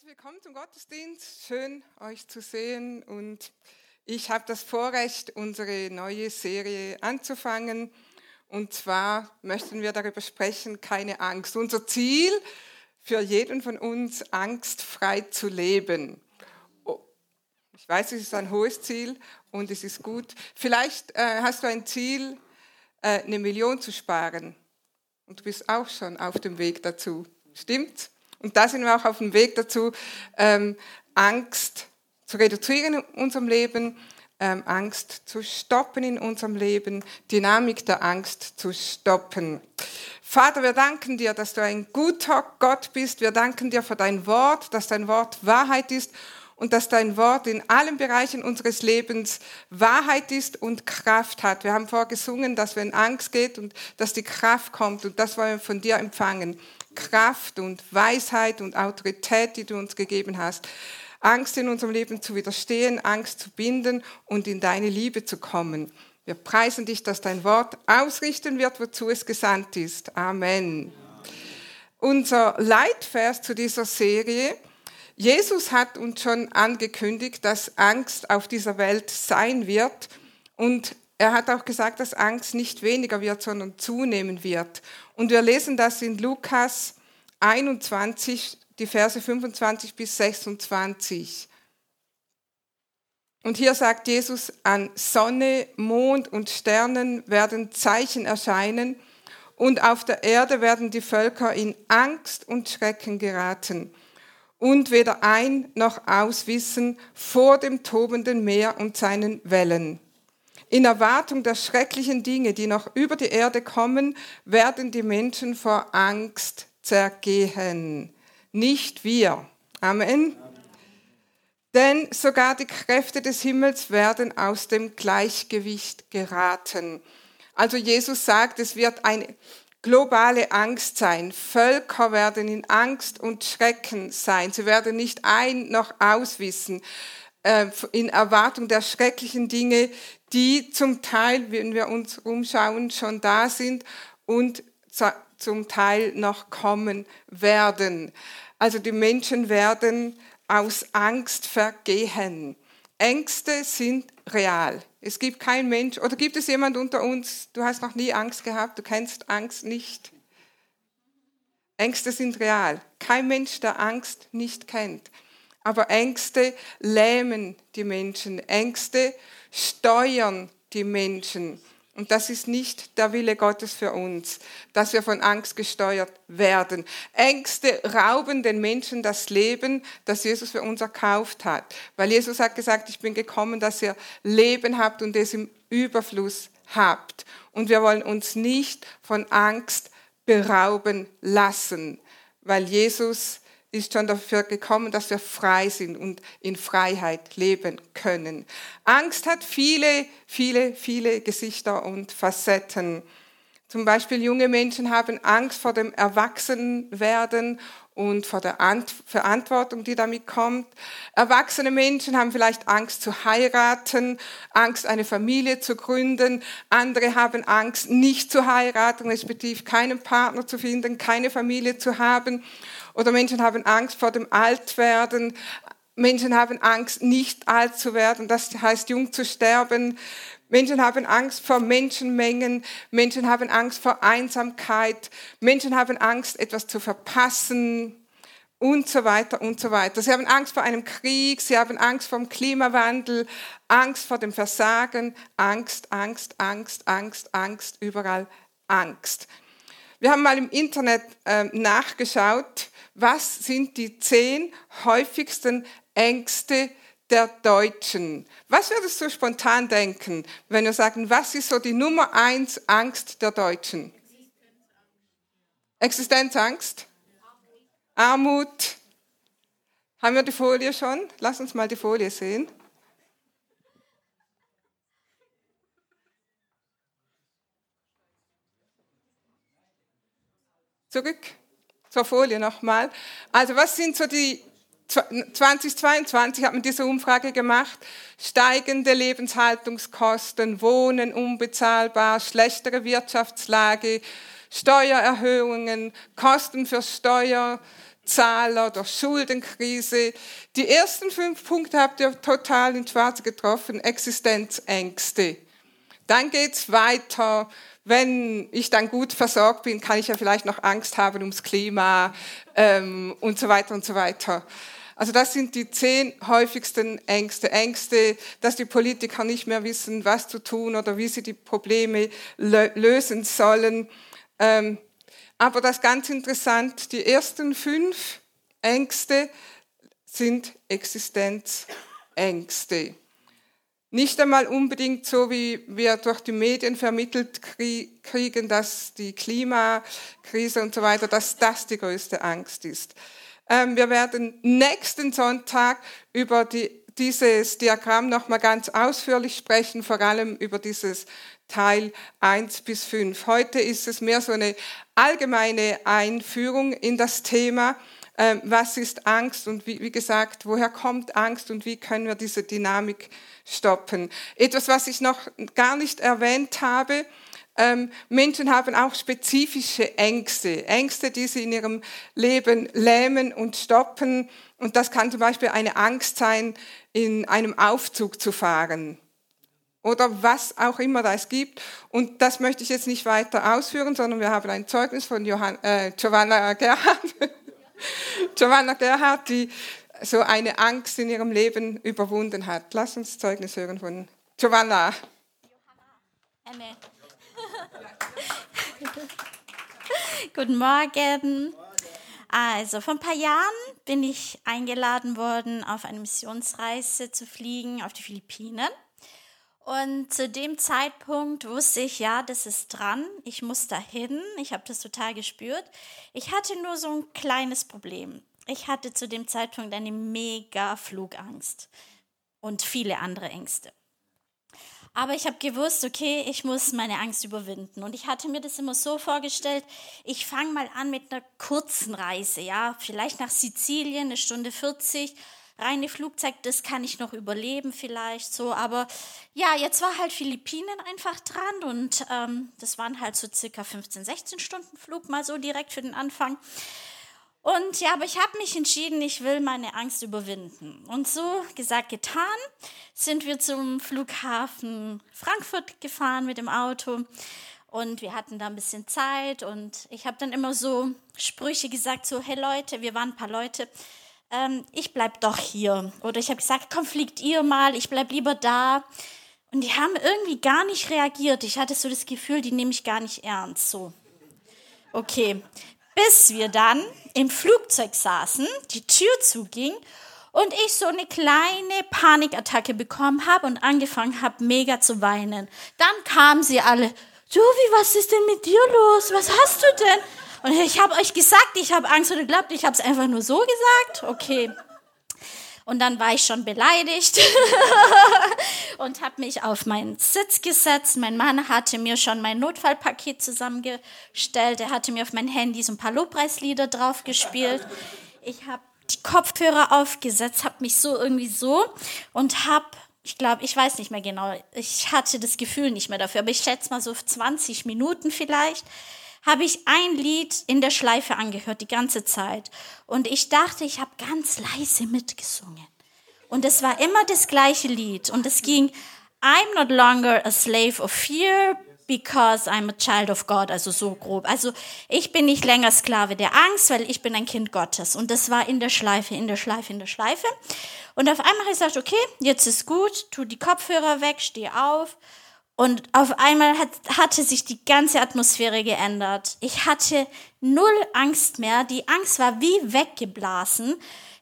Herzlich willkommen zum Gottesdienst. Schön, euch zu sehen. Und ich habe das Vorrecht, unsere neue Serie anzufangen. Und zwar möchten wir darüber sprechen, keine Angst. Unser Ziel für jeden von uns, angstfrei zu leben. Oh, ich weiß, es ist ein hohes Ziel und es ist gut. Vielleicht äh, hast du ein Ziel, äh, eine Million zu sparen. Und du bist auch schon auf dem Weg dazu. Stimmt's? Und da sind wir auch auf dem Weg dazu, ähm, Angst zu reduzieren in unserem Leben, ähm, Angst zu stoppen in unserem Leben, Dynamik der Angst zu stoppen. Vater, wir danken dir, dass du ein guter Gott bist. Wir danken dir für dein Wort, dass dein Wort Wahrheit ist und dass dein Wort in allen Bereichen unseres Lebens Wahrheit ist und Kraft hat. Wir haben vorgesungen, dass wenn Angst geht und dass die Kraft kommt und das wollen wir von dir empfangen. Kraft und Weisheit und Autorität, die du uns gegeben hast. Angst in unserem Leben zu widerstehen, Angst zu binden und in deine Liebe zu kommen. Wir preisen dich, dass dein Wort ausrichten wird, wozu es gesandt ist. Amen. Unser Leitvers zu dieser Serie. Jesus hat uns schon angekündigt, dass Angst auf dieser Welt sein wird. Und er hat auch gesagt, dass Angst nicht weniger wird, sondern zunehmen wird. Und wir lesen das in Lukas 21, die Verse 25 bis 26. Und hier sagt Jesus, an Sonne, Mond und Sternen werden Zeichen erscheinen und auf der Erde werden die Völker in Angst und Schrecken geraten und weder ein noch auswissen vor dem tobenden Meer und seinen Wellen. In Erwartung der schrecklichen Dinge, die noch über die Erde kommen, werden die Menschen vor Angst zergehen. Nicht wir. Amen. Denn sogar die Kräfte des Himmels werden aus dem Gleichgewicht geraten. Also Jesus sagt, es wird eine globale Angst sein. Völker werden in Angst und Schrecken sein. Sie werden nicht ein noch auswissen äh, in Erwartung der schrecklichen Dinge, die zum Teil, wenn wir uns umschauen, schon da sind und zum Teil noch kommen werden. Also die Menschen werden aus Angst vergehen. Ängste sind real. Es gibt kein Mensch, oder gibt es jemand unter uns, du hast noch nie Angst gehabt, du kennst Angst nicht. Ängste sind real. Kein Mensch, der Angst nicht kennt. Aber Ängste lähmen die Menschen. Ängste steuern die Menschen. Und das ist nicht der Wille Gottes für uns, dass wir von Angst gesteuert werden. Ängste rauben den Menschen das Leben, das Jesus für uns erkauft hat. Weil Jesus hat gesagt, ich bin gekommen, dass ihr Leben habt und es im Überfluss habt. Und wir wollen uns nicht von Angst berauben lassen, weil Jesus ist schon dafür gekommen, dass wir frei sind und in Freiheit leben können. Angst hat viele, viele, viele Gesichter und Facetten. Zum Beispiel junge Menschen haben Angst vor dem Erwachsenwerden und vor der Verantwortung, die damit kommt. Erwachsene Menschen haben vielleicht Angst zu heiraten, Angst, eine Familie zu gründen. Andere haben Angst, nicht zu heiraten, respektive keinen Partner zu finden, keine Familie zu haben. Oder Menschen haben Angst vor dem Altwerden. Menschen haben Angst, nicht alt zu werden, das heißt jung zu sterben. Menschen haben Angst vor Menschenmengen. Menschen haben Angst vor Einsamkeit. Menschen haben Angst, etwas zu verpassen und so weiter und so weiter. Sie haben Angst vor einem Krieg, sie haben Angst vor dem Klimawandel, Angst vor dem Versagen, Angst, Angst, Angst, Angst, Angst, überall Angst. Wir haben mal im Internet äh, nachgeschaut, was sind die zehn häufigsten Ängste der Deutschen? Was würdest du spontan denken, wenn wir sagen, was ist so die Nummer eins Angst der Deutschen? Existenzangst? Armut? Haben wir die Folie schon? Lass uns mal die Folie sehen. Zurück zur Folie nochmal. Also was sind so die 2022 hat man diese Umfrage gemacht. Steigende Lebenshaltungskosten, Wohnen unbezahlbar, schlechtere Wirtschaftslage, Steuererhöhungen, Kosten für Steuerzahlungen, Zahler, durch Schuldenkrise. Die ersten fünf Punkte habt ihr total ins Schwarze getroffen, Existenzängste. Dann geht's weiter. Wenn ich dann gut versorgt bin, kann ich ja vielleicht noch Angst haben ums Klima ähm, und so weiter und so weiter. Also das sind die zehn häufigsten Ängste. Ängste, dass die Politiker nicht mehr wissen, was zu tun oder wie sie die Probleme lösen sollen. Ähm, aber das ganz interessant, die ersten fünf Ängste sind Existenzängste. Nicht einmal unbedingt so, wie wir durch die Medien vermittelt kriegen, dass die Klimakrise und so weiter, dass das die größte Angst ist. Ähm, wir werden nächsten Sonntag über die, dieses Diagramm nochmal ganz ausführlich sprechen, vor allem über dieses Teil 1 bis 5. Heute ist es mehr so eine allgemeine Einführung in das Thema, ähm, was ist Angst und wie, wie gesagt, woher kommt Angst und wie können wir diese Dynamik stoppen. Etwas, was ich noch gar nicht erwähnt habe, ähm, Menschen haben auch spezifische Ängste, Ängste, die sie in ihrem Leben lähmen und stoppen. Und das kann zum Beispiel eine Angst sein, in einem Aufzug zu fahren oder was auch immer da es gibt. Und das möchte ich jetzt nicht weiter ausführen, sondern wir haben ein Zeugnis von Johann, äh, Giovanna Gerhard, Giovanna Gerhard, die so eine Angst in ihrem Leben überwunden hat. Lass uns Zeugnis hören von Giovanna. Johanna. Guten Morgen. Also, vor ein paar Jahren bin ich eingeladen worden, auf eine Missionsreise zu fliegen auf die Philippinen. Und zu dem Zeitpunkt wusste ich, ja, das ist dran, ich muss dahin, ich habe das total gespürt. Ich hatte nur so ein kleines Problem. Ich hatte zu dem Zeitpunkt eine mega Flugangst und viele andere Ängste. Aber ich habe gewusst, okay, ich muss meine Angst überwinden. Und ich hatte mir das immer so vorgestellt, ich fange mal an mit einer kurzen Reise, ja, vielleicht nach Sizilien, eine Stunde 40, reine Flugzeug, das kann ich noch überleben vielleicht so. Aber ja, jetzt war halt Philippinen einfach dran und ähm, das waren halt so circa 15, 16 Stunden Flug mal so direkt für den Anfang. Und ja, aber ich habe mich entschieden, ich will meine Angst überwinden. Und so gesagt, getan, sind wir zum Flughafen Frankfurt gefahren mit dem Auto. Und wir hatten da ein bisschen Zeit und ich habe dann immer so Sprüche gesagt, so, hey Leute, wir waren ein paar Leute, ähm, ich bleib doch hier. Oder ich habe gesagt, komm, fliegt ihr mal, ich bleib lieber da. Und die haben irgendwie gar nicht reagiert. Ich hatte so das Gefühl, die nehme ich gar nicht ernst. So. Okay, bis wir dann im Flugzeug saßen, die Tür zuging und ich so eine kleine Panikattacke bekommen habe und angefangen habe, mega zu weinen. Dann kamen sie alle, Jovi, was ist denn mit dir los? Was hast du denn? Und ich habe euch gesagt, ich habe Angst oder glaubt, ich habe es einfach nur so gesagt. Okay. Und dann war ich schon beleidigt und habe mich auf meinen Sitz gesetzt. Mein Mann hatte mir schon mein Notfallpaket zusammengestellt. Er hatte mir auf mein Handy so ein paar Lobpreislieder drauf gespielt. Ich habe die Kopfhörer aufgesetzt, habe mich so irgendwie so und habe ich glaube, ich weiß nicht mehr genau. Ich hatte das Gefühl nicht mehr dafür, aber ich schätze mal so 20 Minuten vielleicht habe ich ein Lied in der Schleife angehört die ganze Zeit. Und ich dachte, ich habe ganz leise mitgesungen. Und es war immer das gleiche Lied. Und es ging, I'm not longer a slave of fear because I'm a child of God. Also so grob. Also ich bin nicht länger Sklave der Angst, weil ich bin ein Kind Gottes. Und das war in der Schleife, in der Schleife, in der Schleife. Und auf einmal habe ich gesagt, okay, jetzt ist gut, tu die Kopfhörer weg, steh auf und auf einmal hat, hatte sich die ganze Atmosphäre geändert. Ich hatte null Angst mehr. Die Angst war wie weggeblasen.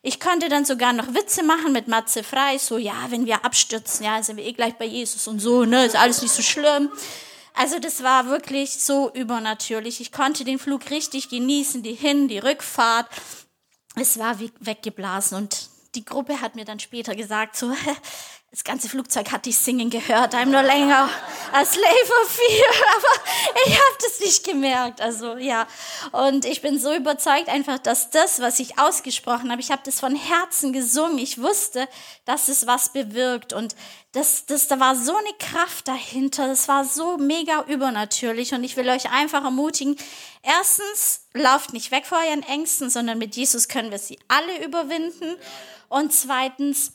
Ich konnte dann sogar noch Witze machen mit Matze Frei, so, ja, wenn wir abstürzen, ja, sind wir eh gleich bei Jesus und so, ne, ist alles nicht so schlimm. Also das war wirklich so übernatürlich. Ich konnte den Flug richtig genießen, die Hin-, die Rückfahrt. Es war wie weggeblasen und die Gruppe hat mir dann später gesagt, so, das ganze Flugzeug hat dich singen gehört. I'm no longer a slave of fear. Aber ich habe das nicht gemerkt. Also ja. Und ich bin so überzeugt einfach, dass das, was ich ausgesprochen habe, ich habe das von Herzen gesungen. Ich wusste, dass es was bewirkt. Und das, das, da war so eine Kraft dahinter. Das war so mega übernatürlich. Und ich will euch einfach ermutigen, Erstens, lauft nicht weg vor euren Ängsten, sondern mit Jesus können wir sie alle überwinden. Und zweitens,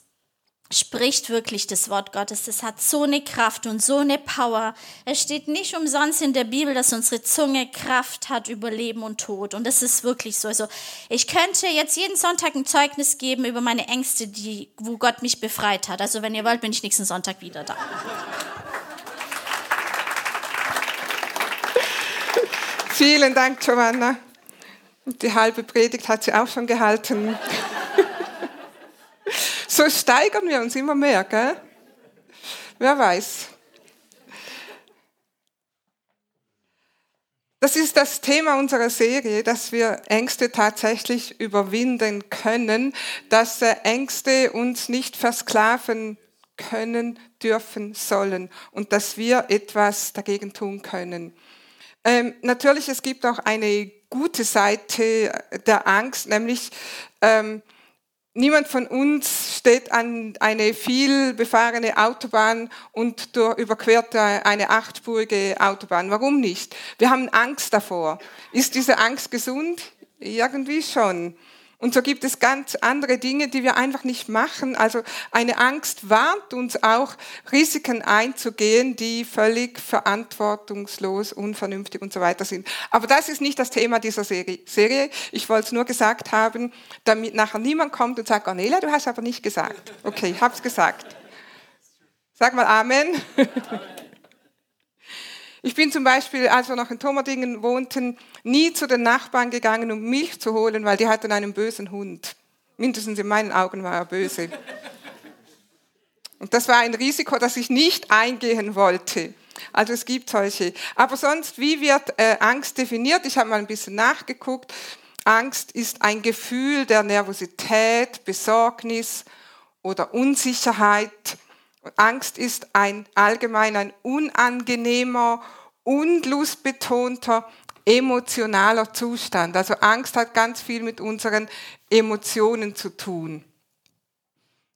spricht wirklich das Wort Gottes. Das hat so eine Kraft und so eine Power. Es steht nicht umsonst in der Bibel, dass unsere Zunge Kraft hat über Leben und Tod. Und das ist wirklich so. Also ich könnte jetzt jeden Sonntag ein Zeugnis geben über meine Ängste, die, wo Gott mich befreit hat. Also wenn ihr wollt, bin ich nächsten Sonntag wieder da. Vielen Dank, Giovanna. Die halbe Predigt hat sie auch schon gehalten. So steigern wir uns immer mehr, gell? Wer weiß. Das ist das Thema unserer Serie, dass wir Ängste tatsächlich überwinden können, dass äh, Ängste uns nicht versklaven können, dürfen, sollen und dass wir etwas dagegen tun können. Ähm, natürlich, es gibt auch eine gute Seite der Angst, nämlich ähm, Niemand von uns steht an eine viel befahrene Autobahn und überquert eine achtspurige Autobahn. Warum nicht? Wir haben Angst davor. Ist diese Angst gesund? Irgendwie schon. Und so gibt es ganz andere Dinge, die wir einfach nicht machen. Also eine Angst warnt uns auch, Risiken einzugehen, die völlig verantwortungslos, unvernünftig und so weiter sind. Aber das ist nicht das Thema dieser Serie. Ich wollte es nur gesagt haben, damit nachher niemand kommt und sagt, Cornelia, du hast aber nicht gesagt. Okay, ich habe es gesagt. Sag mal Amen. Ich bin zum Beispiel, als wir noch in Tomerdingen wohnten, nie zu den Nachbarn gegangen, um Milch zu holen, weil die hatten einen bösen Hund. Mindestens in meinen Augen war er böse. Und das war ein Risiko, das ich nicht eingehen wollte. Also es gibt solche. Aber sonst, wie wird äh, Angst definiert? Ich habe mal ein bisschen nachgeguckt. Angst ist ein Gefühl der Nervosität, Besorgnis oder Unsicherheit Angst ist ein allgemein ein unangenehmer, unlustbetonter, emotionaler Zustand. Also Angst hat ganz viel mit unseren Emotionen zu tun.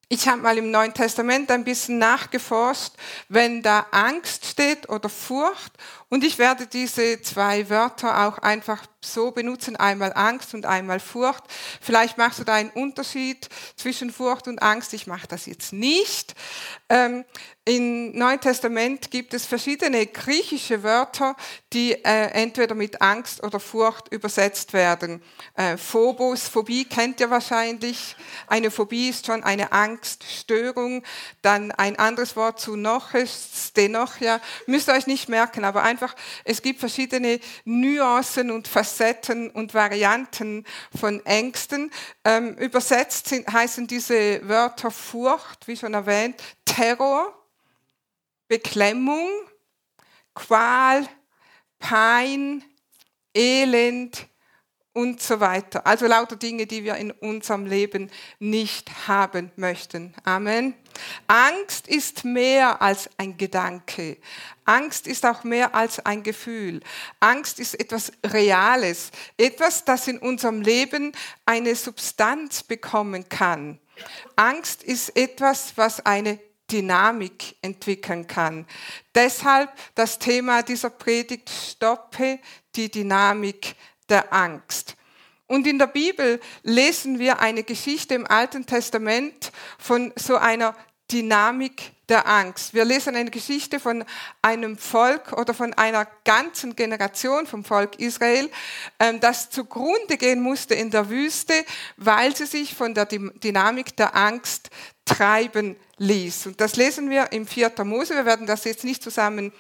Ich habe mal im Neuen Testament ein bisschen nachgeforscht, wenn da Angst steht oder Furcht. Und ich werde diese zwei Wörter auch einfach so benutzen, einmal Angst und einmal Furcht. Vielleicht machst du da einen Unterschied zwischen Furcht und Angst. Ich mache das jetzt nicht. Ähm, Im Neuen Testament gibt es verschiedene griechische Wörter, die äh, entweder mit Angst oder Furcht übersetzt werden. Äh, Phobos, Phobie kennt ihr wahrscheinlich. Eine Phobie ist schon eine Angststörung. Dann ein anderes Wort zu Noches, Stenochia. Müsst ihr euch nicht merken, aber einfach, es gibt verschiedene Nuancen und Facetten und Varianten von Ängsten. Ähm, übersetzt sind, heißen diese Wörter Furcht, wie schon erwähnt, Terror, Beklemmung, Qual, Pein, Elend und so weiter. Also lauter Dinge, die wir in unserem Leben nicht haben möchten. Amen. Angst ist mehr als ein Gedanke. Angst ist auch mehr als ein Gefühl. Angst ist etwas Reales, etwas, das in unserem Leben eine Substanz bekommen kann. Angst ist etwas, was eine Dynamik entwickeln kann. Deshalb das Thema dieser Predigt, stoppe die Dynamik der Angst. Und in der Bibel lesen wir eine Geschichte im Alten Testament von so einer Dynamik der Angst. Wir lesen eine Geschichte von einem Volk oder von einer ganzen Generation vom Volk Israel, ähm, das zugrunde gehen musste in der Wüste, weil sie sich von der Dynamik der Angst treiben ließ. Und das lesen wir im 4. Mose. Wir werden das jetzt nicht zusammen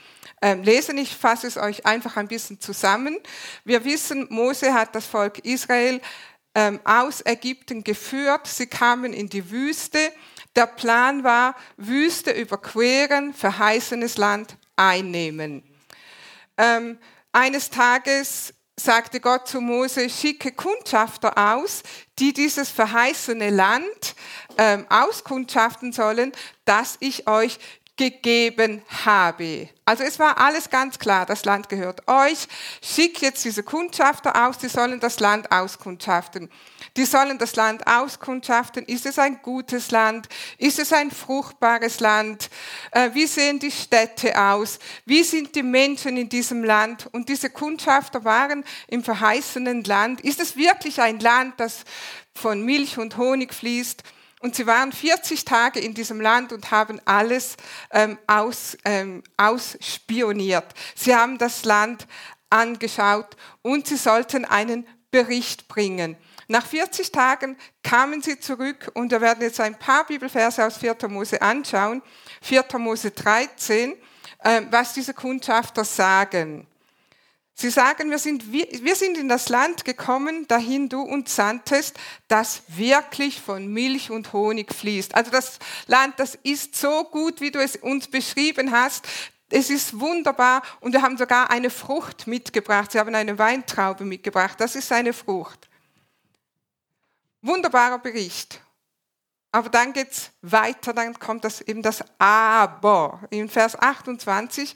ähm, lesen. Ich fasse es euch einfach ein bisschen zusammen. Wir wissen, Mose hat das Volk Israel ähm, aus Ägypten geführt. Sie kamen in die Wüste. Der Plan war, Wüste überqueren, verheißenes Land einnehmen. Ähm, eines Tages sagte Gott zu Mose, schicke Kundschafter aus, die dieses verheißene Land ähm, auskundschaften sollen, dass ich euch gegeben habe. Also es war alles ganz klar, das Land gehört euch. Schickt jetzt diese Kundschafter aus, die sollen das Land auskundschaften. Die sollen das Land auskundschaften. Ist es ein gutes Land? Ist es ein fruchtbares Land? Äh, wie sehen die Städte aus? Wie sind die Menschen in diesem Land? Und diese Kundschafter waren im verheißenen Land. Ist es wirklich ein Land, das von Milch und Honig fließt? Und sie waren 40 Tage in diesem Land und haben alles ähm, aus, ähm, ausspioniert. Sie haben das Land angeschaut und sie sollten einen Bericht bringen. Nach 40 Tagen kamen sie zurück und wir werden jetzt ein paar Bibelverse aus 4. Mose anschauen. 4. Mose 13, äh, was diese Kundschafter sagen. Sie sagen, wir sind, wir sind in das Land gekommen, dahin du uns sandtest, das wirklich von Milch und Honig fließt. Also das Land, das ist so gut, wie du es uns beschrieben hast. Es ist wunderbar und wir haben sogar eine Frucht mitgebracht. Sie haben eine Weintraube mitgebracht. Das ist eine Frucht. Wunderbarer Bericht. Aber dann geht es weiter, dann kommt das eben das Aber. In Vers 28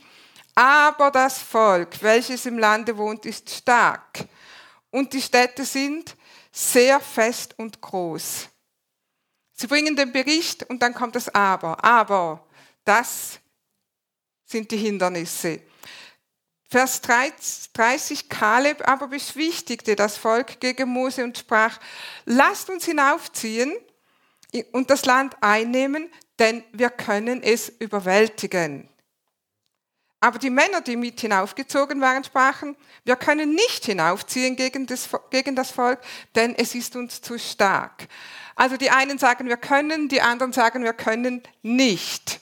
aber das Volk, welches im Lande wohnt, ist stark. Und die Städte sind sehr fest und groß. Sie bringen den Bericht und dann kommt das Aber. Aber das sind die Hindernisse. Vers 30, Kaleb aber beschwichtigte das Volk gegen Mose und sprach, lasst uns hinaufziehen und das Land einnehmen, denn wir können es überwältigen. Aber die Männer, die mit hinaufgezogen waren, sprachen, wir können nicht hinaufziehen gegen das, Volk, denn es ist uns zu stark. Also die einen sagen, wir können, die anderen sagen, wir können nicht.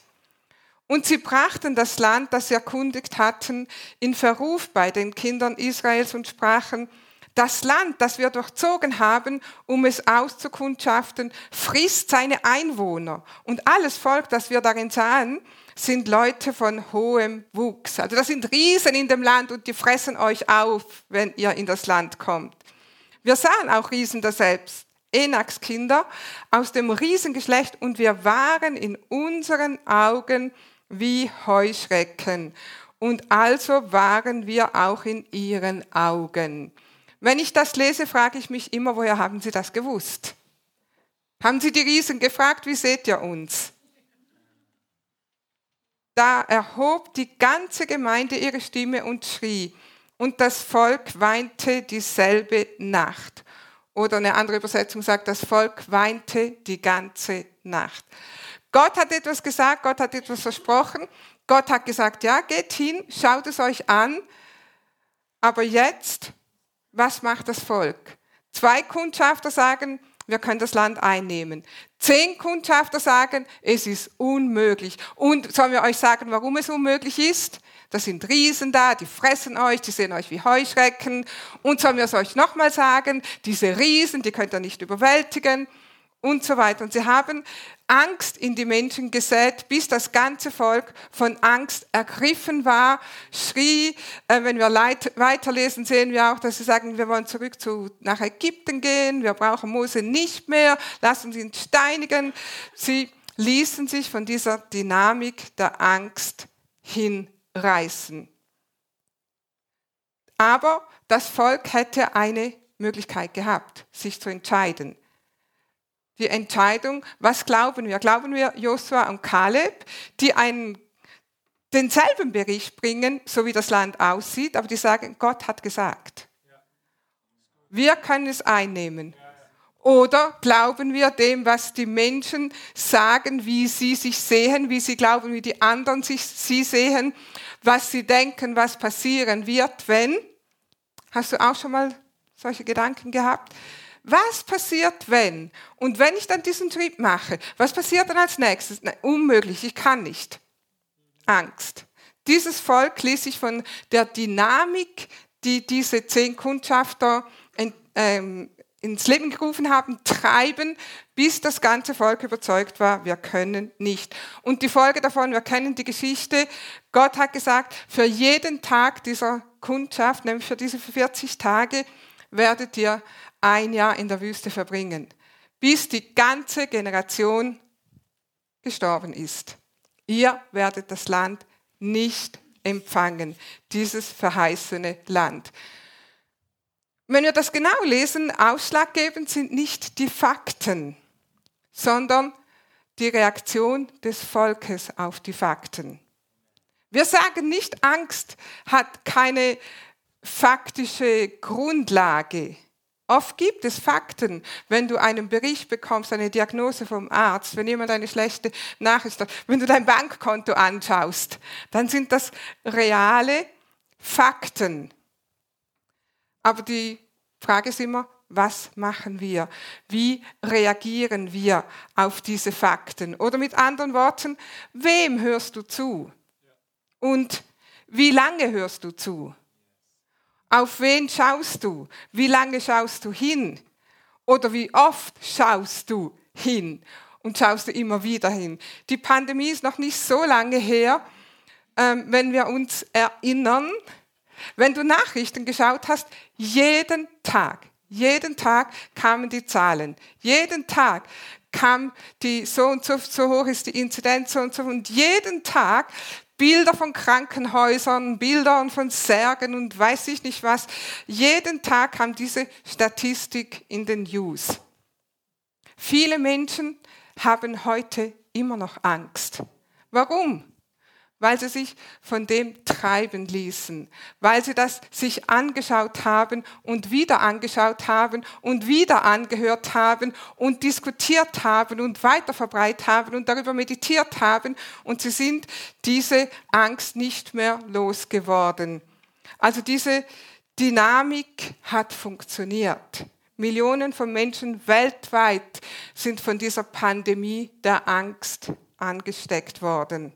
Und sie brachten das Land, das sie erkundigt hatten, in Verruf bei den Kindern Israels und sprachen, das Land, das wir durchzogen haben, um es auszukundschaften, frisst seine Einwohner. Und alles Volk, das wir darin sahen, sind Leute von hohem Wuchs. Also das sind Riesen in dem Land und die fressen euch auf, wenn ihr in das Land kommt. Wir sahen auch Riesen da selbst. Enaks Kinder aus dem Riesengeschlecht und wir waren in unseren Augen wie Heuschrecken. Und also waren wir auch in ihren Augen. Wenn ich das lese, frage ich mich immer, woher haben Sie das gewusst? Haben Sie die Riesen gefragt, wie seht ihr uns? Da erhob die ganze Gemeinde ihre Stimme und schrie, und das Volk weinte dieselbe Nacht. Oder eine andere Übersetzung sagt, das Volk weinte die ganze Nacht. Gott hat etwas gesagt, Gott hat etwas versprochen. Gott hat gesagt, ja, geht hin, schaut es euch an. Aber jetzt, was macht das Volk? Zwei Kundschafter sagen, wir können das Land einnehmen. Zehn Kundschafter sagen, es ist unmöglich. Und sollen wir euch sagen, warum es unmöglich ist? Da sind Riesen da, die fressen euch, die sehen euch wie Heuschrecken. Und sollen wir es euch nochmal sagen, diese Riesen, die könnt ihr nicht überwältigen und so weiter. Und sie haben Angst in die Menschen gesät, bis das ganze Volk von Angst ergriffen war, schrie. Äh, wenn wir weiterlesen, sehen wir auch, dass sie sagen, wir wollen zurück zu, nach Ägypten gehen, wir brauchen Mose nicht mehr, lassen sie ihn steinigen. Sie ließen sich von dieser Dynamik der Angst hinreißen. Aber das Volk hätte eine Möglichkeit gehabt, sich zu entscheiden die Entscheidung, was glauben wir? Glauben wir Josua und Kaleb, die einen denselben Bericht bringen, so wie das Land aussieht, aber die sagen, Gott hat gesagt. Wir können es einnehmen. Oder glauben wir dem, was die Menschen sagen, wie sie sich sehen, wie sie glauben, wie die anderen sich sie sehen, was sie denken, was passieren wird, wenn? Hast du auch schon mal solche Gedanken gehabt? Was passiert, wenn? Und wenn ich dann diesen Schritt mache, was passiert dann als nächstes? Nein, unmöglich, ich kann nicht. Angst. Dieses Volk ließ sich von der Dynamik, die diese zehn Kundschafter ähm, ins Leben gerufen haben, treiben, bis das ganze Volk überzeugt war, wir können nicht. Und die Folge davon, wir kennen die Geschichte, Gott hat gesagt, für jeden Tag dieser Kundschaft, nämlich für diese 40 Tage, werdet ihr ein Jahr in der Wüste verbringen, bis die ganze Generation gestorben ist. ihr werdet das Land nicht empfangen, dieses verheißene Land. Wenn wir das genau lesen, ausschlaggebend sind nicht die Fakten, sondern die Reaktion des Volkes auf die Fakten. Wir sagen nicht, Angst hat keine faktische Grundlage. Oft gibt es Fakten, wenn du einen Bericht bekommst, eine Diagnose vom Arzt, wenn jemand eine schlechte Nachricht hat, wenn du dein Bankkonto anschaust, dann sind das reale Fakten. Aber die Frage ist immer, was machen wir? Wie reagieren wir auf diese Fakten? Oder mit anderen Worten, wem hörst du zu? Und wie lange hörst du zu? Auf wen schaust du? Wie lange schaust du hin? Oder wie oft schaust du hin? Und schaust du immer wieder hin? Die Pandemie ist noch nicht so lange her, ähm, wenn wir uns erinnern, wenn du Nachrichten geschaut hast, jeden Tag, jeden Tag kamen die Zahlen. Jeden Tag kam die so und so, so hoch ist die Inzidenz so und so und jeden Tag Bilder von Krankenhäusern, Bilder von Särgen und weiß ich nicht was. Jeden Tag kam diese Statistik in den News. Viele Menschen haben heute immer noch Angst. Warum? Weil sie sich von dem treiben ließen, weil sie das sich angeschaut haben und wieder angeschaut haben und wieder angehört haben und diskutiert haben und weiter verbreitet haben und darüber meditiert haben und sie sind diese Angst nicht mehr losgeworden. Also diese Dynamik hat funktioniert. Millionen von Menschen weltweit sind von dieser Pandemie der Angst angesteckt worden.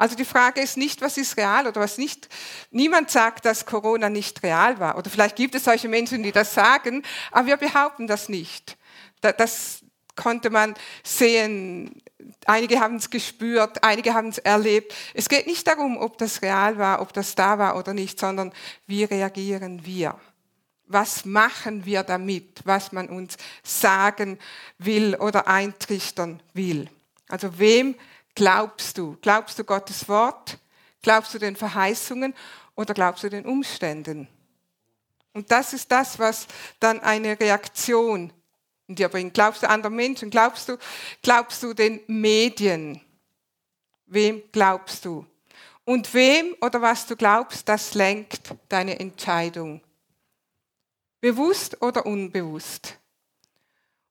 Also die Frage ist nicht, was ist real oder was nicht. Niemand sagt, dass Corona nicht real war. Oder vielleicht gibt es solche Menschen, die das sagen, aber wir behaupten das nicht. Das konnte man sehen. Einige haben es gespürt, einige haben es erlebt. Es geht nicht darum, ob das real war, ob das da war oder nicht, sondern wie reagieren wir? Was machen wir damit, was man uns sagen will oder eintrichtern will? Also wem glaubst du? Glaubst du Gottes Wort? Glaubst du den Verheißungen oder glaubst du den Umständen? Und das ist das, was dann eine Reaktion in dir bringt. Glaubst du anderen Menschen? Glaubst du, glaubst du den Medien? Wem glaubst du? Und wem oder was du glaubst, das lenkt deine Entscheidung. Bewusst oder unbewusst.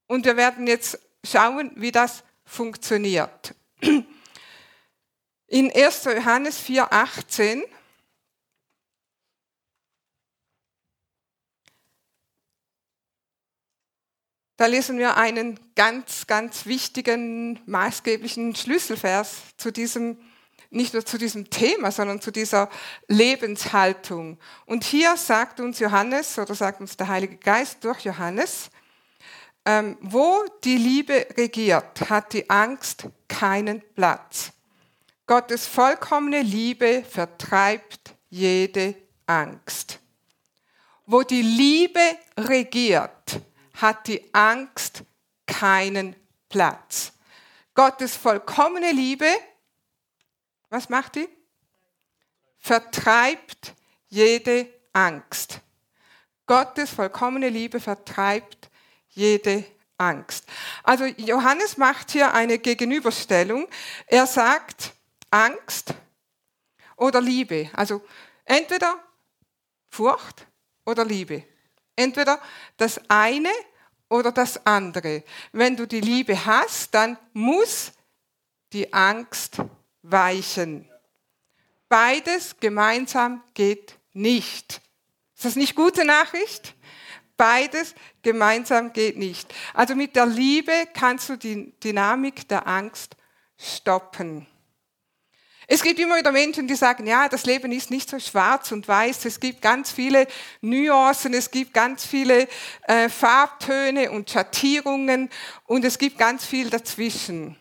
Und wir werden jetzt schauen, wie das funktioniert. In 1. Johannes 4, 18 Da lesen wir einen ganz, ganz wichtigen, maßgeblichen Schlüsselvers zu diesem, nicht nur zu diesem Thema, sondern zu dieser Lebenshaltung. Und hier sagt uns Johannes, oder sagt uns der Heilige Geist durch Johannes, ähm, wo die Liebe regiert, hat die Angst keinen Platz. Gottes vollkommene Liebe vertreibt jede Angst. Wo die Liebe regiert, hat die Angst keinen Platz. Gottes vollkommene Liebe, was macht die? Vertreibt jede Angst. Gottes vollkommene Liebe vertreibt jede Angst. Also Johannes macht hier eine Gegenüberstellung. Er sagt, Angst oder Liebe. Also entweder Furcht oder Liebe. Entweder das eine oder das andere. Wenn du die Liebe hast, dann muss die Angst weichen. Beides gemeinsam geht nicht. Ist das nicht gute Nachricht? Beides gemeinsam geht nicht. Also mit der Liebe kannst du die Dynamik der Angst stoppen. Es gibt immer wieder Menschen, die sagen, ja, das Leben ist nicht so schwarz und weiß, es gibt ganz viele Nuancen, es gibt ganz viele äh, Farbtöne und Schattierungen und es gibt ganz viel dazwischen.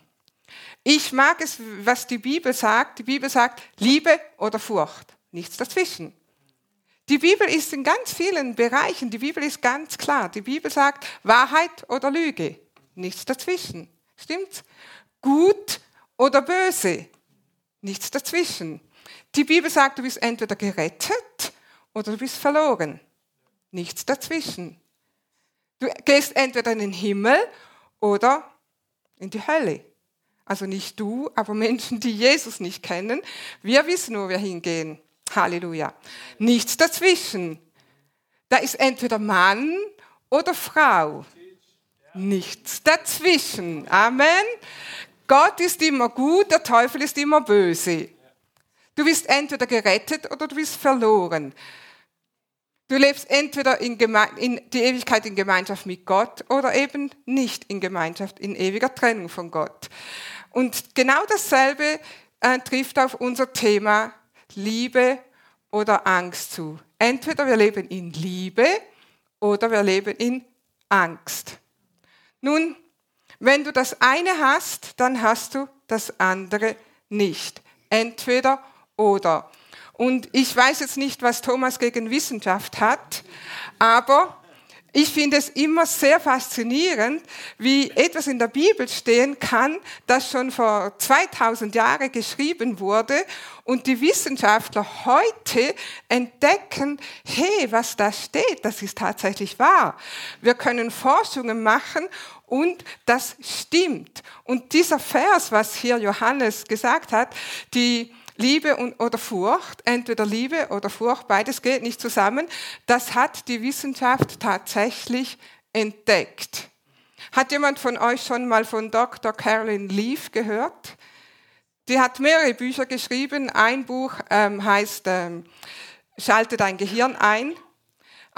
Ich mag es, was die Bibel sagt. Die Bibel sagt Liebe oder Furcht, nichts dazwischen. Die Bibel ist in ganz vielen Bereichen, die Bibel ist ganz klar. Die Bibel sagt Wahrheit oder Lüge, nichts dazwischen. Stimmt's? Gut oder böse. Nichts dazwischen. Die Bibel sagt, du bist entweder gerettet oder du bist verloren. Nichts dazwischen. Du gehst entweder in den Himmel oder in die Hölle. Also nicht du, aber Menschen, die Jesus nicht kennen. Wir wissen, wo wir hingehen. Halleluja. Nichts dazwischen. Da ist entweder Mann oder Frau. Nichts dazwischen. Amen. Gott ist immer gut, der Teufel ist immer böse. Du bist entweder gerettet oder du bist verloren. Du lebst entweder in, in, die Ewigkeit in Gemeinschaft mit Gott oder eben nicht in Gemeinschaft, in ewiger Trennung von Gott. Und genau dasselbe äh, trifft auf unser Thema Liebe oder Angst zu. Entweder wir leben in Liebe oder wir leben in Angst. Nun, wenn du das eine hast, dann hast du das andere nicht. Entweder oder. Und ich weiß jetzt nicht, was Thomas gegen Wissenschaft hat, aber ich finde es immer sehr faszinierend, wie etwas in der Bibel stehen kann, das schon vor 2000 Jahren geschrieben wurde und die Wissenschaftler heute entdecken, hey, was da steht, das ist tatsächlich wahr. Wir können Forschungen machen und das stimmt. Und dieser Vers, was hier Johannes gesagt hat, die Liebe und, oder Furcht, entweder Liebe oder Furcht, beides geht nicht zusammen, das hat die Wissenschaft tatsächlich entdeckt. Hat jemand von euch schon mal von Dr. Carolyn Leaf gehört? Die hat mehrere Bücher geschrieben. Ein Buch ähm, heißt ähm, Schalte dein Gehirn ein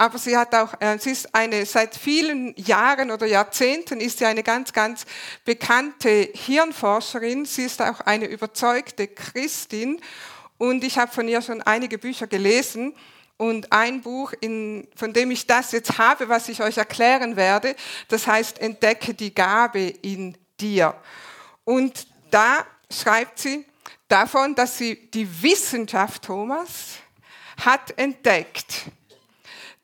aber sie hat auch, äh, sie ist eine, seit vielen Jahren oder Jahrzehnten ist sie eine ganz, ganz bekannte Hirnforscherin. Sie ist auch eine überzeugte Christin und ich habe von ihr schon einige Bücher gelesen. Und ein Buch, in, von dem ich das jetzt habe, was ich euch erklären werde, das heißt Entdecke die Gabe in dir. Und da schreibt sie davon, dass sie die Wissenschaft, Thomas, hat entdeckt,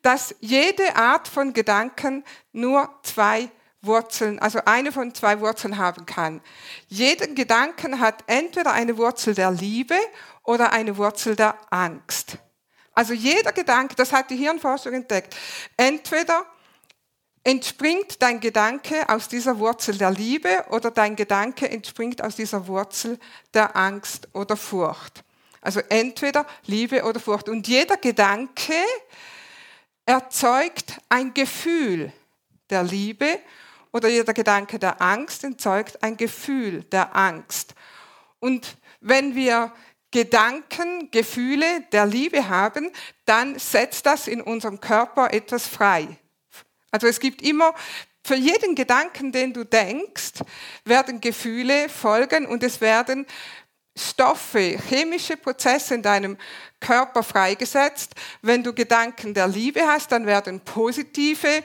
dass jede Art von Gedanken nur zwei Wurzeln, also eine von zwei Wurzeln haben kann. Jeder Gedanken hat entweder eine Wurzel der Liebe oder eine Wurzel der Angst. Also jeder Gedanke, das hat die Hirnforschung entdeckt, entweder entspringt dein Gedanke aus dieser Wurzel der Liebe oder dein Gedanke entspringt aus dieser Wurzel der Angst oder Furcht. Also entweder Liebe oder Furcht. Und jeder Gedanke erzeugt ein Gefühl der Liebe oder jeder Gedanke der Angst erzeugt ein Gefühl der Angst. Und wenn wir Gedanken, Gefühle der Liebe haben, dann setzt das in unserem Körper etwas frei. Also es gibt immer, für jeden Gedanken, den du denkst, werden Gefühle folgen und es werden Stoffe, chemische Prozesse in deinem Körper freigesetzt. Wenn du Gedanken der Liebe hast, dann werden positive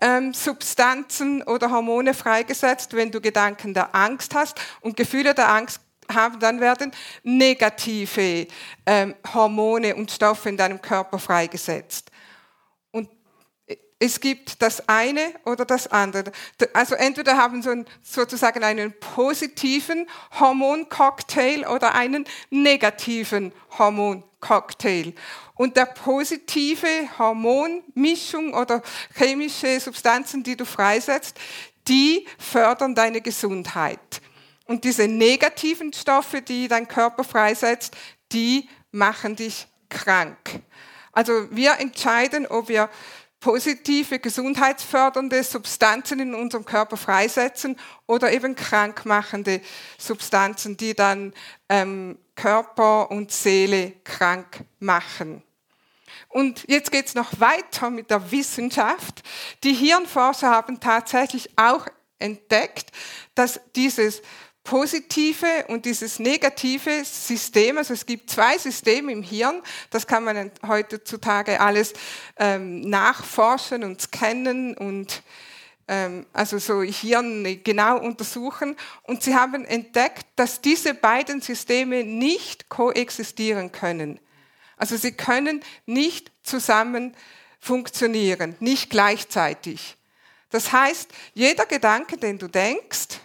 ähm, Substanzen oder Hormone freigesetzt. Wenn du Gedanken der Angst hast und Gefühle der Angst haben, dann werden negative ähm, Hormone und Stoffe in deinem Körper freigesetzt es gibt das eine oder das andere. Also entweder haben sie sozusagen einen positiven Hormoncocktail oder einen negativen Hormoncocktail. Und der positive Hormonmischung oder chemische Substanzen, die du freisetzt, die fördern deine Gesundheit. Und diese negativen Stoffe, die dein Körper freisetzt, die machen dich krank. Also wir entscheiden, ob wir positive, gesundheitsfördernde Substanzen in unserem Körper freisetzen oder eben krankmachende Substanzen, die dann ähm, Körper und Seele krank machen. Und jetzt geht es noch weiter mit der Wissenschaft. Die Hirnforscher haben tatsächlich auch entdeckt, dass dieses positive und dieses negative System, also es gibt zwei Systeme im Hirn, das kann man heutzutage alles ähm, nachforschen und scannen und ähm, also so Hirn genau untersuchen. Und sie haben entdeckt, dass diese beiden Systeme nicht koexistieren können. Also sie können nicht zusammen funktionieren, nicht gleichzeitig. Das heißt, jeder Gedanke, den du denkst,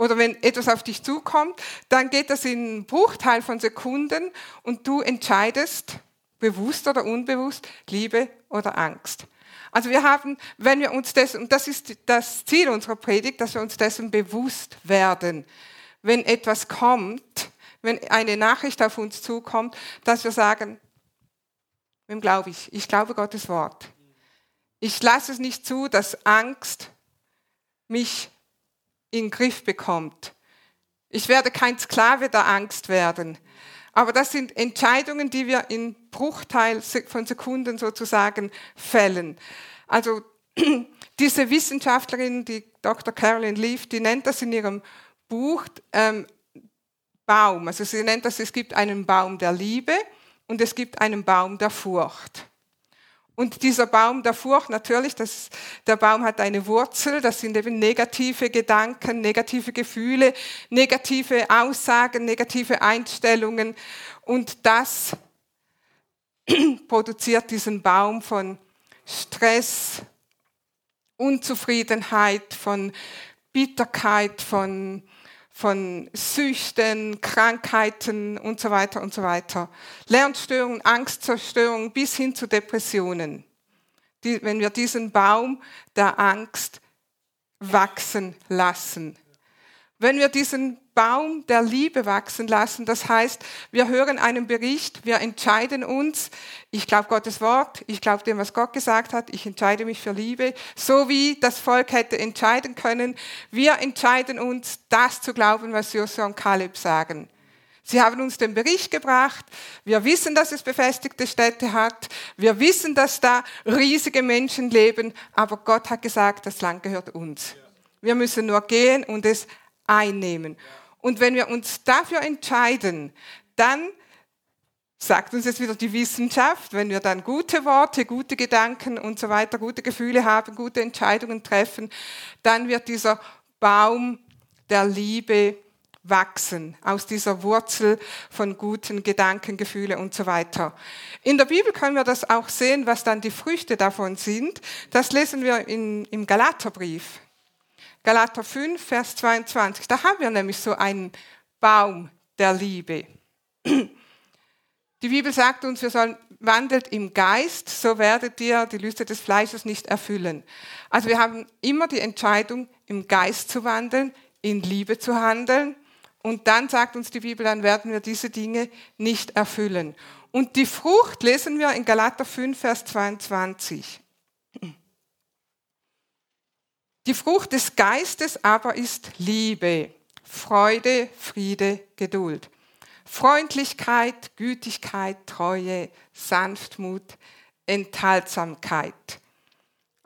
oder wenn etwas auf dich zukommt, dann geht das in einen Bruchteil von Sekunden und du entscheidest, bewusst oder unbewusst, Liebe oder Angst. Also wir haben, wenn wir uns dessen, und das ist das Ziel unserer Predigt, dass wir uns dessen bewusst werden, wenn etwas kommt, wenn eine Nachricht auf uns zukommt, dass wir sagen, wem glaube ich? Ich glaube Gottes Wort. Ich lasse es nicht zu, dass Angst mich in den Griff bekommt. Ich werde kein Sklave der Angst werden. Aber das sind Entscheidungen, die wir in Bruchteil von Sekunden sozusagen fällen. Also diese Wissenschaftlerin, die Dr. Carolyn Leaf, die nennt das in ihrem Buch ähm, Baum. Also sie nennt das, es gibt einen Baum der Liebe und es gibt einen Baum der Furcht. Und dieser Baum der Furcht, natürlich, das, der Baum hat eine Wurzel, das sind eben negative Gedanken, negative Gefühle, negative Aussagen, negative Einstellungen. Und das produziert diesen Baum von Stress, Unzufriedenheit, von Bitterkeit, von von Süchten, Krankheiten und so weiter und so weiter. Lernstörungen, Angstzerstörungen bis hin zu Depressionen. Die, wenn wir diesen Baum der Angst wachsen lassen. Wenn wir diesen Baum der Liebe wachsen lassen, das heißt, wir hören einen Bericht, wir entscheiden uns, ich glaube Gottes Wort, ich glaube dem, was Gott gesagt hat, ich entscheide mich für Liebe, so wie das Volk hätte entscheiden können. Wir entscheiden uns, das zu glauben, was Josua und Kaleb sagen. Sie haben uns den Bericht gebracht. Wir wissen, dass es befestigte Städte hat. Wir wissen, dass da riesige Menschen leben. Aber Gott hat gesagt, das Land gehört uns. Wir müssen nur gehen und es einnehmen. Und wenn wir uns dafür entscheiden, dann sagt uns jetzt wieder die Wissenschaft, wenn wir dann gute Worte, gute Gedanken und so weiter, gute Gefühle haben, gute Entscheidungen treffen, dann wird dieser Baum der Liebe wachsen aus dieser Wurzel von guten Gedanken, Gefühle und so weiter. In der Bibel können wir das auch sehen, was dann die Früchte davon sind. Das lesen wir in, im Galaterbrief. Galater 5, Vers 22. Da haben wir nämlich so einen Baum der Liebe. Die Bibel sagt uns, wir sollen wandelt im Geist, so werdet ihr die Lüste des Fleisches nicht erfüllen. Also wir haben immer die Entscheidung, im Geist zu wandeln, in Liebe zu handeln. Und dann sagt uns die Bibel, dann werden wir diese Dinge nicht erfüllen. Und die Frucht lesen wir in Galater 5, Vers 22. Die Frucht des Geistes aber ist Liebe, Freude, Friede, Geduld, Freundlichkeit, Gütigkeit, Treue, Sanftmut, Enthaltsamkeit.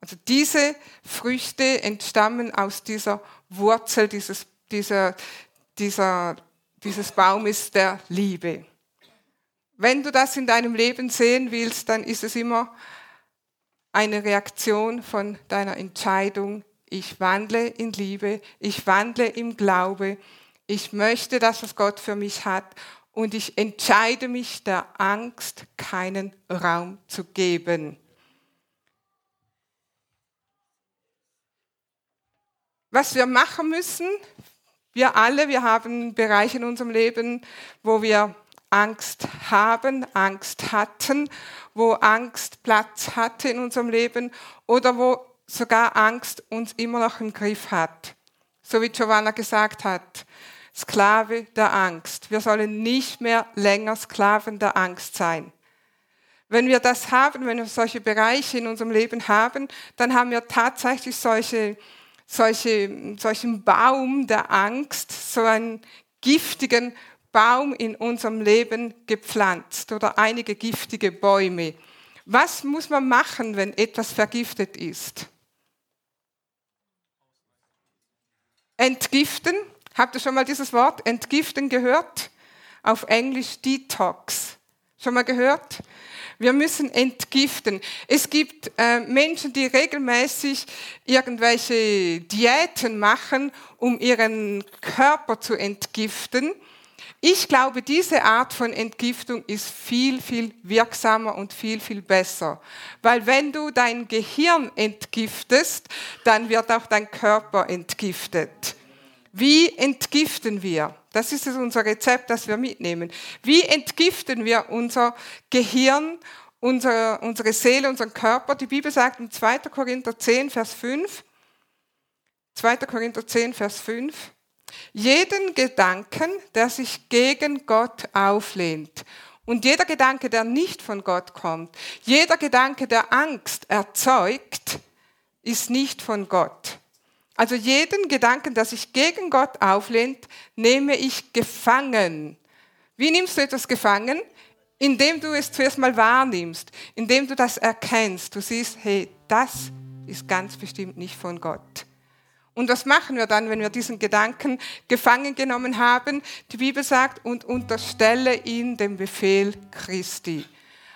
Also diese Früchte entstammen aus dieser Wurzel dieses, dieser, dieser, dieses Baumes der Liebe. Wenn du das in deinem Leben sehen willst, dann ist es immer eine Reaktion von deiner Entscheidung, ich wandle in Liebe, ich wandle im Glaube, ich möchte das, was Gott für mich hat und ich entscheide mich, der Angst keinen Raum zu geben. Was wir machen müssen, wir alle, wir haben Bereiche in unserem Leben, wo wir Angst haben, Angst hatten, wo Angst Platz hatte in unserem Leben oder wo sogar Angst uns immer noch im Griff hat. So wie Giovanna gesagt hat, Sklave der Angst. Wir sollen nicht mehr länger Sklaven der Angst sein. Wenn wir das haben, wenn wir solche Bereiche in unserem Leben haben, dann haben wir tatsächlich solche, solche, solchen Baum der Angst, so einen giftigen Baum in unserem Leben gepflanzt oder einige giftige Bäume. Was muss man machen, wenn etwas vergiftet ist? Entgiften. Habt ihr schon mal dieses Wort Entgiften gehört? Auf Englisch Detox. Schon mal gehört? Wir müssen entgiften. Es gibt äh, Menschen, die regelmäßig irgendwelche Diäten machen, um ihren Körper zu entgiften. Ich glaube, diese Art von Entgiftung ist viel, viel wirksamer und viel, viel besser. Weil wenn du dein Gehirn entgiftest, dann wird auch dein Körper entgiftet. Wie entgiften wir? Das ist unser Rezept, das wir mitnehmen. Wie entgiften wir unser Gehirn, unsere, unsere Seele, unseren Körper? Die Bibel sagt in 2. Korinther 10, Vers 5, 2. Korinther 10, Vers 5, jeden Gedanken, der sich gegen Gott auflehnt und jeder Gedanke, der nicht von Gott kommt, jeder Gedanke, der Angst erzeugt, ist nicht von Gott. Also jeden Gedanken, der sich gegen Gott auflehnt, nehme ich gefangen. Wie nimmst du etwas gefangen? Indem du es zuerst mal wahrnimmst, indem du das erkennst. Du siehst, hey, das ist ganz bestimmt nicht von Gott. Und was machen wir dann, wenn wir diesen Gedanken gefangen genommen haben? Die Bibel sagt, und unterstelle ihn dem Befehl Christi.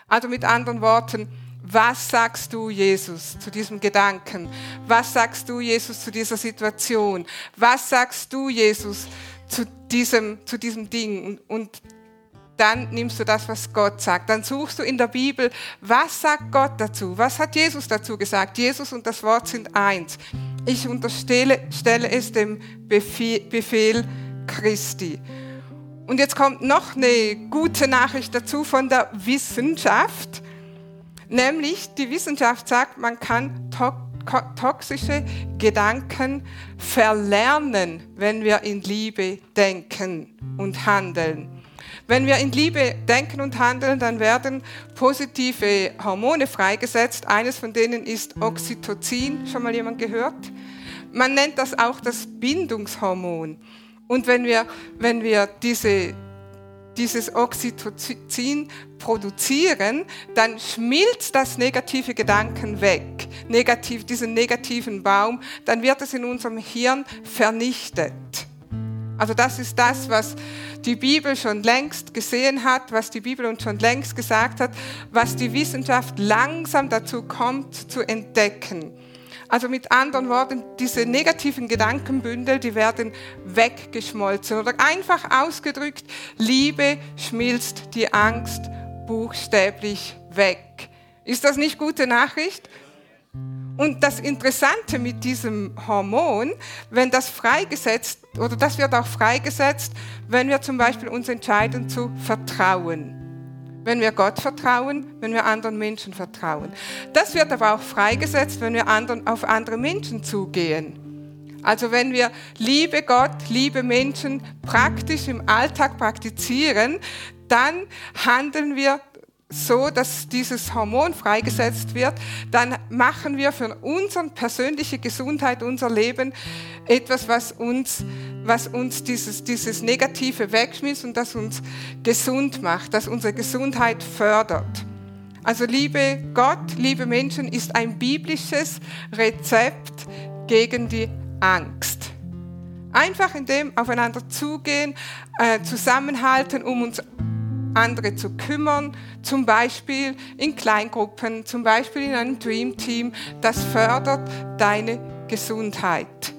Also mit anderen Worten, was sagst du, Jesus, zu diesem Gedanken? Was sagst du, Jesus, zu dieser Situation? Was sagst du, Jesus, zu diesem, zu diesem Ding? Und dann nimmst du das, was Gott sagt. Dann suchst du in der Bibel, was sagt Gott dazu? Was hat Jesus dazu gesagt? Jesus und das Wort sind eins. Ich unterstelle stelle es dem Befehl, Befehl Christi. Und jetzt kommt noch eine gute Nachricht dazu von der Wissenschaft. Nämlich die Wissenschaft sagt, man kann to toxische Gedanken verlernen, wenn wir in Liebe denken und handeln. Wenn wir in Liebe denken und handeln, dann werden positive Hormone freigesetzt. Eines von denen ist Oxytocin. Schon mal jemand gehört? Man nennt das auch das Bindungshormon. Und wenn wir, wenn wir diese dieses Oxytocin produzieren, dann schmilzt das negative Gedanken weg, negativ, diesen negativen Baum, dann wird es in unserem Hirn vernichtet. Also das ist das, was die Bibel schon längst gesehen hat, was die Bibel uns schon längst gesagt hat, was die Wissenschaft langsam dazu kommt zu entdecken. Also mit anderen Worten, diese negativen Gedankenbündel, die werden weggeschmolzen. Oder einfach ausgedrückt, Liebe schmilzt die Angst buchstäblich weg. Ist das nicht gute Nachricht? Und das Interessante mit diesem Hormon, wenn das freigesetzt, oder das wird auch freigesetzt, wenn wir zum Beispiel uns entscheiden zu vertrauen wenn wir Gott vertrauen, wenn wir anderen Menschen vertrauen. Das wird aber auch freigesetzt, wenn wir anderen, auf andere Menschen zugehen. Also wenn wir liebe Gott, liebe Menschen praktisch im Alltag praktizieren, dann handeln wir so, dass dieses Hormon freigesetzt wird, dann machen wir für unsere persönliche Gesundheit, unser Leben etwas, was uns, was uns dieses, dieses Negative wegschmiss und das uns gesund macht, das unsere Gesundheit fördert. Also liebe Gott, liebe Menschen, ist ein biblisches Rezept gegen die Angst. Einfach in dem aufeinander zugehen, äh, zusammenhalten, um uns andere zu kümmern, zum Beispiel in Kleingruppen, zum Beispiel in einem Dream Team. Das fördert deine Gesundheit.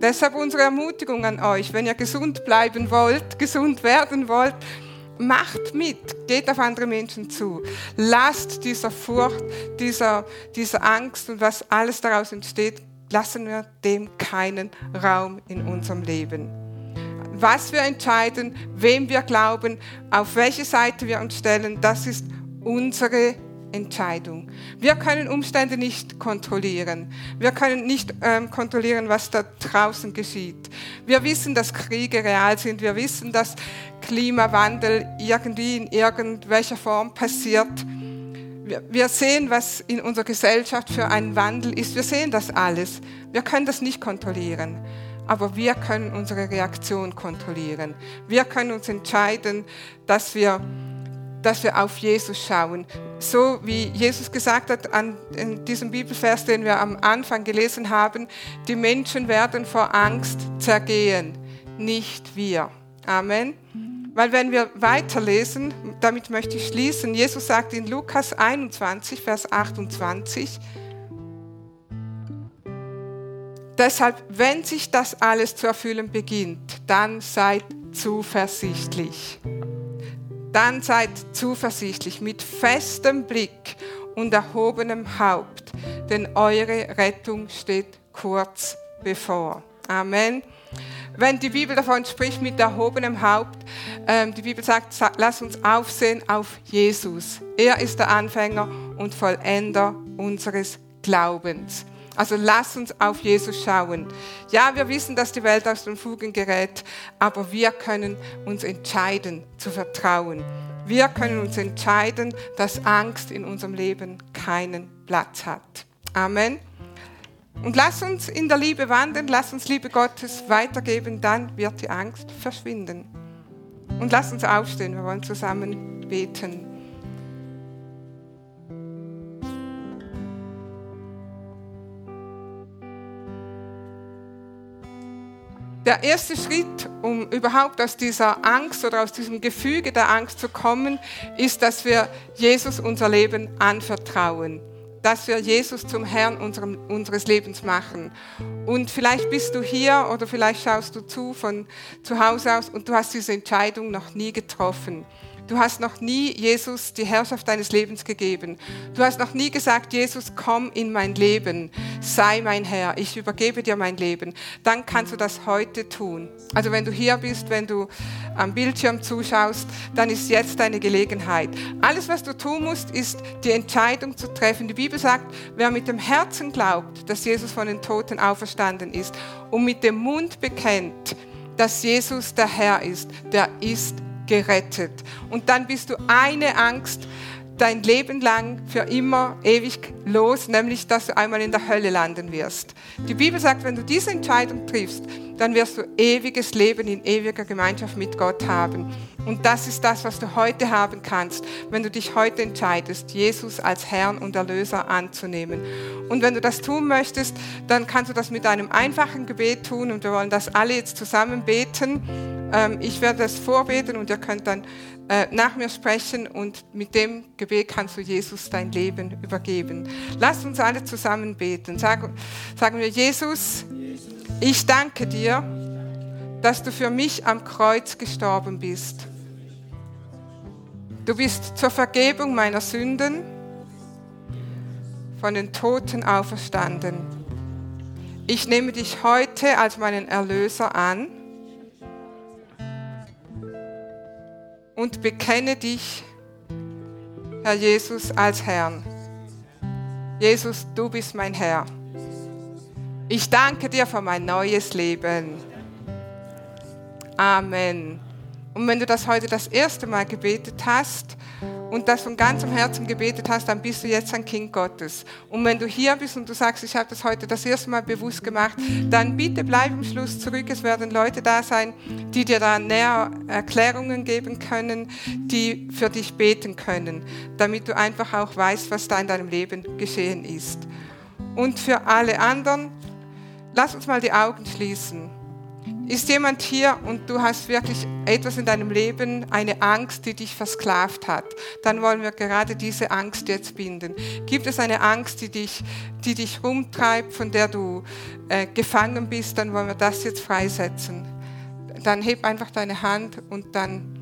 Deshalb unsere Ermutigung an euch, wenn ihr gesund bleiben wollt, gesund werden wollt, macht mit, geht auf andere Menschen zu. Lasst dieser Furcht, dieser, dieser Angst und was alles daraus entsteht, lassen wir dem keinen Raum in unserem Leben was wir entscheiden, wem wir glauben, auf welche Seite wir uns stellen, das ist unsere Entscheidung. Wir können Umstände nicht kontrollieren. Wir können nicht ähm, kontrollieren, was da draußen geschieht. Wir wissen, dass Kriege real sind. Wir wissen, dass Klimawandel irgendwie in irgendwelcher Form passiert. Wir, wir sehen, was in unserer Gesellschaft für ein Wandel ist. Wir sehen das alles. Wir können das nicht kontrollieren aber wir können unsere Reaktion kontrollieren. Wir können uns entscheiden, dass wir, dass wir auf Jesus schauen. So wie Jesus gesagt hat an in diesem Bibelvers, den wir am Anfang gelesen haben, die Menschen werden vor Angst zergehen, nicht wir. Amen. Weil wenn wir weiterlesen, damit möchte ich schließen, Jesus sagt in Lukas 21, Vers 28, Deshalb, wenn sich das alles zu erfüllen beginnt, dann seid zuversichtlich. Dann seid zuversichtlich mit festem Blick und erhobenem Haupt, denn eure Rettung steht kurz bevor. Amen. wenn die Bibel davon spricht mit erhobenem Haupt, ähm, die Bibel sagt, lass uns aufsehen auf Jesus. Er ist der Anfänger und Vollender unseres Glaubens. Also lass uns auf Jesus schauen. Ja, wir wissen, dass die Welt aus den Fugen gerät, aber wir können uns entscheiden zu vertrauen. Wir können uns entscheiden, dass Angst in unserem Leben keinen Platz hat. Amen. Und lass uns in der Liebe wandeln, lass uns Liebe Gottes weitergeben, dann wird die Angst verschwinden. Und lass uns aufstehen, wir wollen zusammen beten. Der erste Schritt, um überhaupt aus dieser Angst oder aus diesem Gefüge der Angst zu kommen, ist, dass wir Jesus unser Leben anvertrauen dass wir Jesus zum Herrn unserem, unseres Lebens machen. Und vielleicht bist du hier oder vielleicht schaust du zu von zu Hause aus und du hast diese Entscheidung noch nie getroffen. Du hast noch nie Jesus die Herrschaft deines Lebens gegeben. Du hast noch nie gesagt, Jesus, komm in mein Leben, sei mein Herr, ich übergebe dir mein Leben. Dann kannst du das heute tun. Also wenn du hier bist, wenn du am Bildschirm zuschaust, dann ist jetzt deine Gelegenheit. Alles, was du tun musst, ist die Entscheidung zu treffen. Die Bibel sagt, wer mit dem Herzen glaubt, dass Jesus von den Toten auferstanden ist und mit dem Mund bekennt, dass Jesus der Herr ist, der ist gerettet. Und dann bist du eine Angst dein Leben lang für immer ewig los, nämlich dass du einmal in der Hölle landen wirst. Die Bibel sagt, wenn du diese Entscheidung triffst, dann wirst du ewiges Leben in ewiger Gemeinschaft mit Gott haben. Und das ist das, was du heute haben kannst, wenn du dich heute entscheidest, Jesus als Herrn und Erlöser anzunehmen. Und wenn du das tun möchtest, dann kannst du das mit einem einfachen Gebet tun und wir wollen das alle jetzt zusammen beten. Ähm, ich werde es vorbeten und ihr könnt dann äh, nach mir sprechen und mit dem Gebet kannst du Jesus dein Leben übergeben. Lass uns alle zusammen beten. Sagen, sagen wir, Jesus, ich danke dir, dass du für mich am Kreuz gestorben bist. Du bist zur Vergebung meiner Sünden von den Toten auferstanden. Ich nehme dich heute als meinen Erlöser an und bekenne dich, Herr Jesus, als Herrn. Jesus, du bist mein Herr. Ich danke dir für mein neues Leben. Amen. Und wenn du das heute das erste Mal gebetet hast, und das von ganzem Herzen gebetet hast, dann bist du jetzt ein Kind Gottes. Und wenn du hier bist und du sagst, ich habe das heute das erste Mal bewusst gemacht, dann bitte bleib im Schluss zurück. Es werden Leute da sein, die dir da näher Erklärungen geben können, die für dich beten können, damit du einfach auch weißt, was da in deinem Leben geschehen ist. Und für alle anderen, lass uns mal die Augen schließen. Ist jemand hier und du hast wirklich etwas in deinem Leben, eine Angst, die dich versklavt hat, dann wollen wir gerade diese Angst jetzt binden. Gibt es eine Angst, die dich, die dich rumtreibt, von der du äh, gefangen bist, dann wollen wir das jetzt freisetzen. Dann heb einfach deine Hand und dann,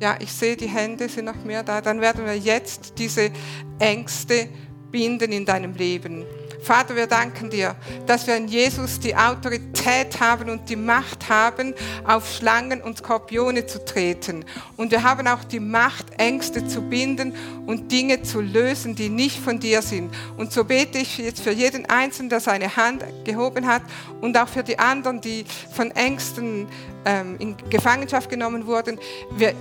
ja, ich sehe, die Hände sind noch mehr da, dann werden wir jetzt diese Ängste binden in deinem Leben. Vater, wir danken dir, dass wir in Jesus die Autorität haben und die Macht haben, auf Schlangen und Skorpione zu treten. Und wir haben auch die Macht, Ängste zu binden und Dinge zu lösen, die nicht von dir sind. Und so bete ich jetzt für jeden Einzelnen, der seine Hand gehoben hat und auch für die anderen, die von Ängsten ähm, in Gefangenschaft genommen wurden.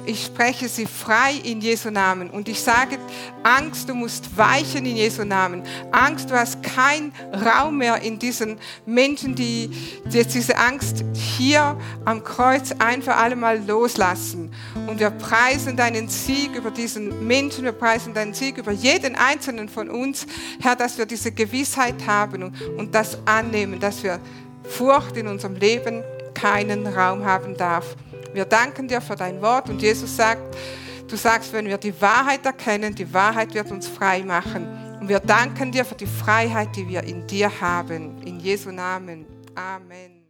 Ich spreche sie frei in Jesu Namen. Und ich sage, Angst, du musst weichen in Jesu Namen. Angst, du hast keinen Raum mehr in diesen Menschen, die jetzt diese Angst hier am Kreuz ein für alle Mal loslassen. Und wir preisen deinen Sieg über diesen Menschen, wir preisen deinen Sieg über jeden einzelnen von uns, Herr, dass wir diese Gewissheit haben und, und das annehmen, dass wir Furcht in unserem Leben keinen Raum haben darf. Wir danken dir für dein Wort und Jesus sagt, du sagst, wenn wir die Wahrheit erkennen, die Wahrheit wird uns frei machen. Und wir danken dir für die Freiheit, die wir in dir haben. In Jesu Namen. Amen.